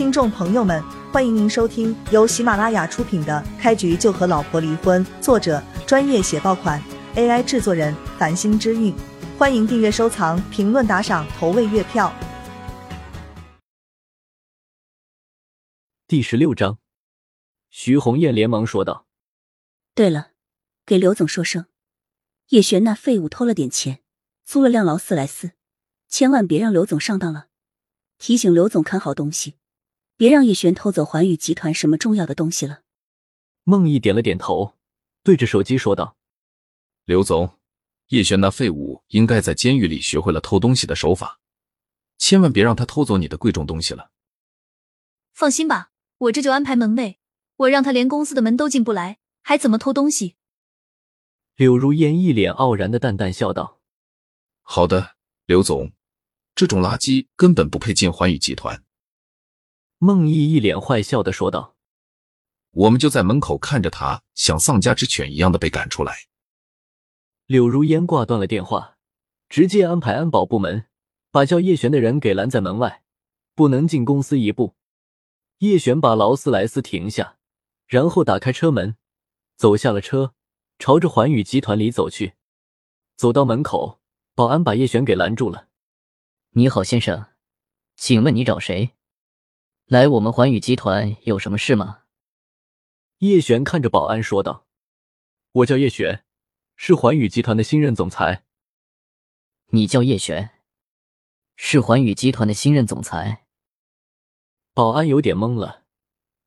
听众朋友们，欢迎您收听由喜马拉雅出品的《开局就和老婆离婚》，作者专业写爆款，AI 制作人繁星之韵。欢迎订阅、收藏、评论、打赏、投喂月票。第十六章，徐红艳连忙说道：“对了，给刘总说声，叶璇那废物偷了点钱，租了辆劳斯莱斯，千万别让刘总上当了。提醒刘总看好东西。”别让叶璇偷走环宇集团什么重要的东西了。孟毅点了点头，对着手机说道：“刘总，叶璇那废物应该在监狱里学会了偷东西的手法，千万别让他偷走你的贵重东西了。”放心吧，我这就安排门卫，我让他连公司的门都进不来，还怎么偷东西？柳如烟一脸傲然的淡淡笑道：“好的，刘总，这种垃圾根本不配进环宇集团。”孟毅一脸坏笑的说道：“我们就在门口看着他，像丧家之犬一样的被赶出来。”柳如烟挂断了电话，直接安排安保部门把叫叶璇的人给拦在门外，不能进公司一步。叶璇把劳斯莱斯停下，然后打开车门，走下了车，朝着环宇集团里走去。走到门口，保安把叶璇给拦住了：“你好，先生，请问你找谁？”来我们环宇集团有什么事吗？叶璇看着保安说道：“我叫叶璇，是环宇集团的新任总裁。”你叫叶璇，是环宇集团的新任总裁？保安有点懵了。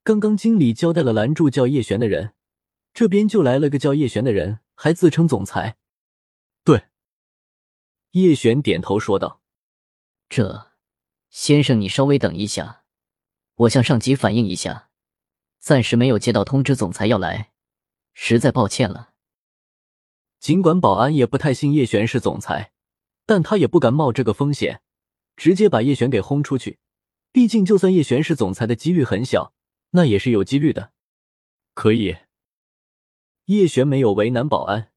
刚刚经理交代了拦住叫叶璇的人，这边就来了个叫叶璇的人，还自称总裁。对，叶璇点头说道：“这，先生，你稍微等一下。”我向上级反映一下，暂时没有接到通知，总裁要来，实在抱歉了。尽管保安也不太信叶璇是总裁，但他也不敢冒这个风险，直接把叶璇给轰出去。毕竟，就算叶璇是总裁的几率很小，那也是有几率的。可以，叶璇没有为难保安，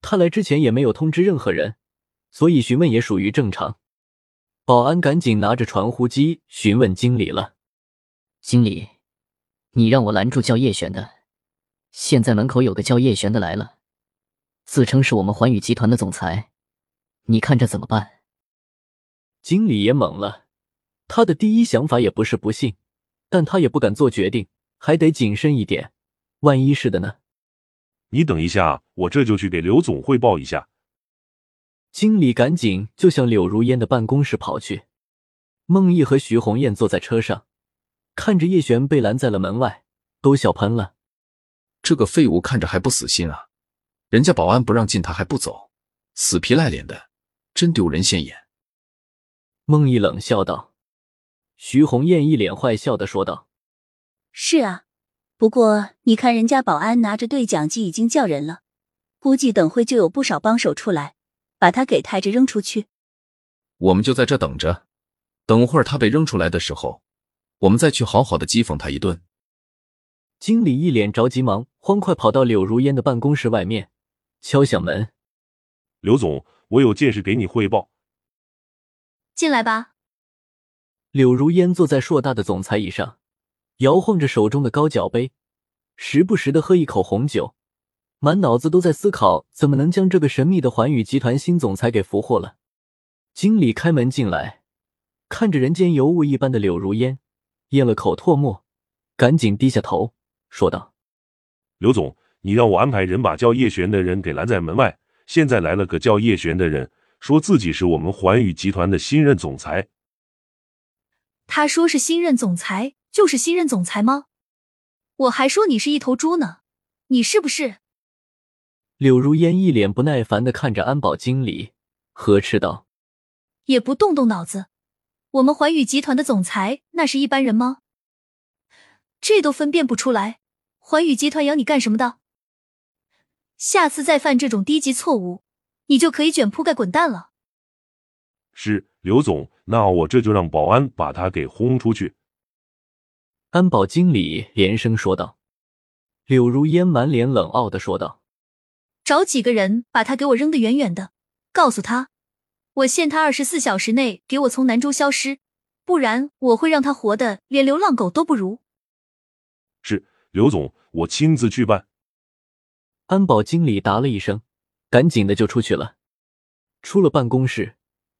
他来之前也没有通知任何人，所以询问也属于正常。保安赶紧拿着传呼机询问经理了。经理，你让我拦住叫叶璇的，现在门口有个叫叶璇的来了，自称是我们环宇集团的总裁，你看这怎么办？经理也懵了，他的第一想法也不是不信，但他也不敢做决定，还得谨慎一点，万一是的呢？你等一下，我这就去给刘总汇报一下。经理赶紧就向柳如烟的办公室跑去，孟毅和徐红艳坐在车上。看着叶璇被拦在了门外，都笑喷了。这个废物看着还不死心啊！人家保安不让进，他还不走，死皮赖脸的，真丢人现眼。孟毅冷笑道。徐红艳一脸坏笑的说道：“是啊，不过你看人家保安拿着对讲机已经叫人了，估计等会就有不少帮手出来，把他给抬着扔出去。我们就在这等着，等会儿他被扔出来的时候。”我们再去好好的讥讽他一顿。经理一脸着急忙，欢快跑到柳如烟的办公室外面，敲响门：“刘总，我有件事给你汇报。”进来吧。柳如烟坐在硕大的总裁椅上，摇晃着手中的高脚杯，时不时的喝一口红酒，满脑子都在思考怎么能将这个神秘的环宇集团新总裁给俘获了。经理开门进来，看着人间尤物一般的柳如烟。咽了口唾沫，赶紧低下头说道：“刘总，你让我安排人把叫叶璇的人给拦在门外。现在来了个叫叶璇的人，说自己是我们环宇集团的新任总裁。他说是新任总裁，就是新任总裁吗？我还说你是一头猪呢，你是不是？”柳如烟一脸不耐烦的看着安保经理，呵斥道：“也不动动脑子。”我们环宇集团的总裁那是一般人吗？这都分辨不出来，环宇集团养你干什么的？下次再犯这种低级错误，你就可以卷铺盖滚蛋了。是刘总，那我这就让保安把他给轰出去。安保经理连声说道。柳如烟满脸冷傲的说道：“找几个人把他给我扔得远远的，告诉他。”我限他二十四小时内给我从南州消失，不不然我会让他活的连流浪狗都不如。是刘总，我亲自去办。安保经理答了一声，赶紧的就出去了。出了办公室，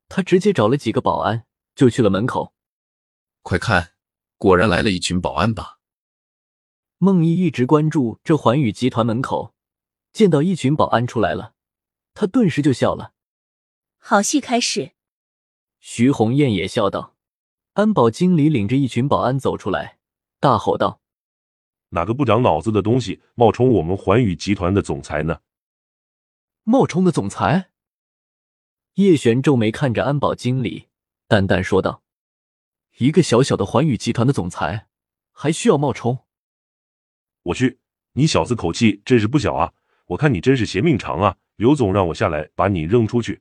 他直接找了几个保安，就去了门口。快看，果然来了一群保安吧！梦一一直关注这环宇集团门口，见到一群保安出来了，他顿时就笑了。好戏开始。徐红艳也笑道。安保经理领着一群保安走出来，大吼道：“哪个不长脑子的东西冒充我们环宇集团的总裁呢？”冒充的总裁？叶璇皱眉看着安保经理，淡淡说道：“一个小小的环宇集团的总裁，还需要冒充？”我去，你小子口气真是不小啊！我看你真是嫌命长啊！刘总让我下来把你扔出去。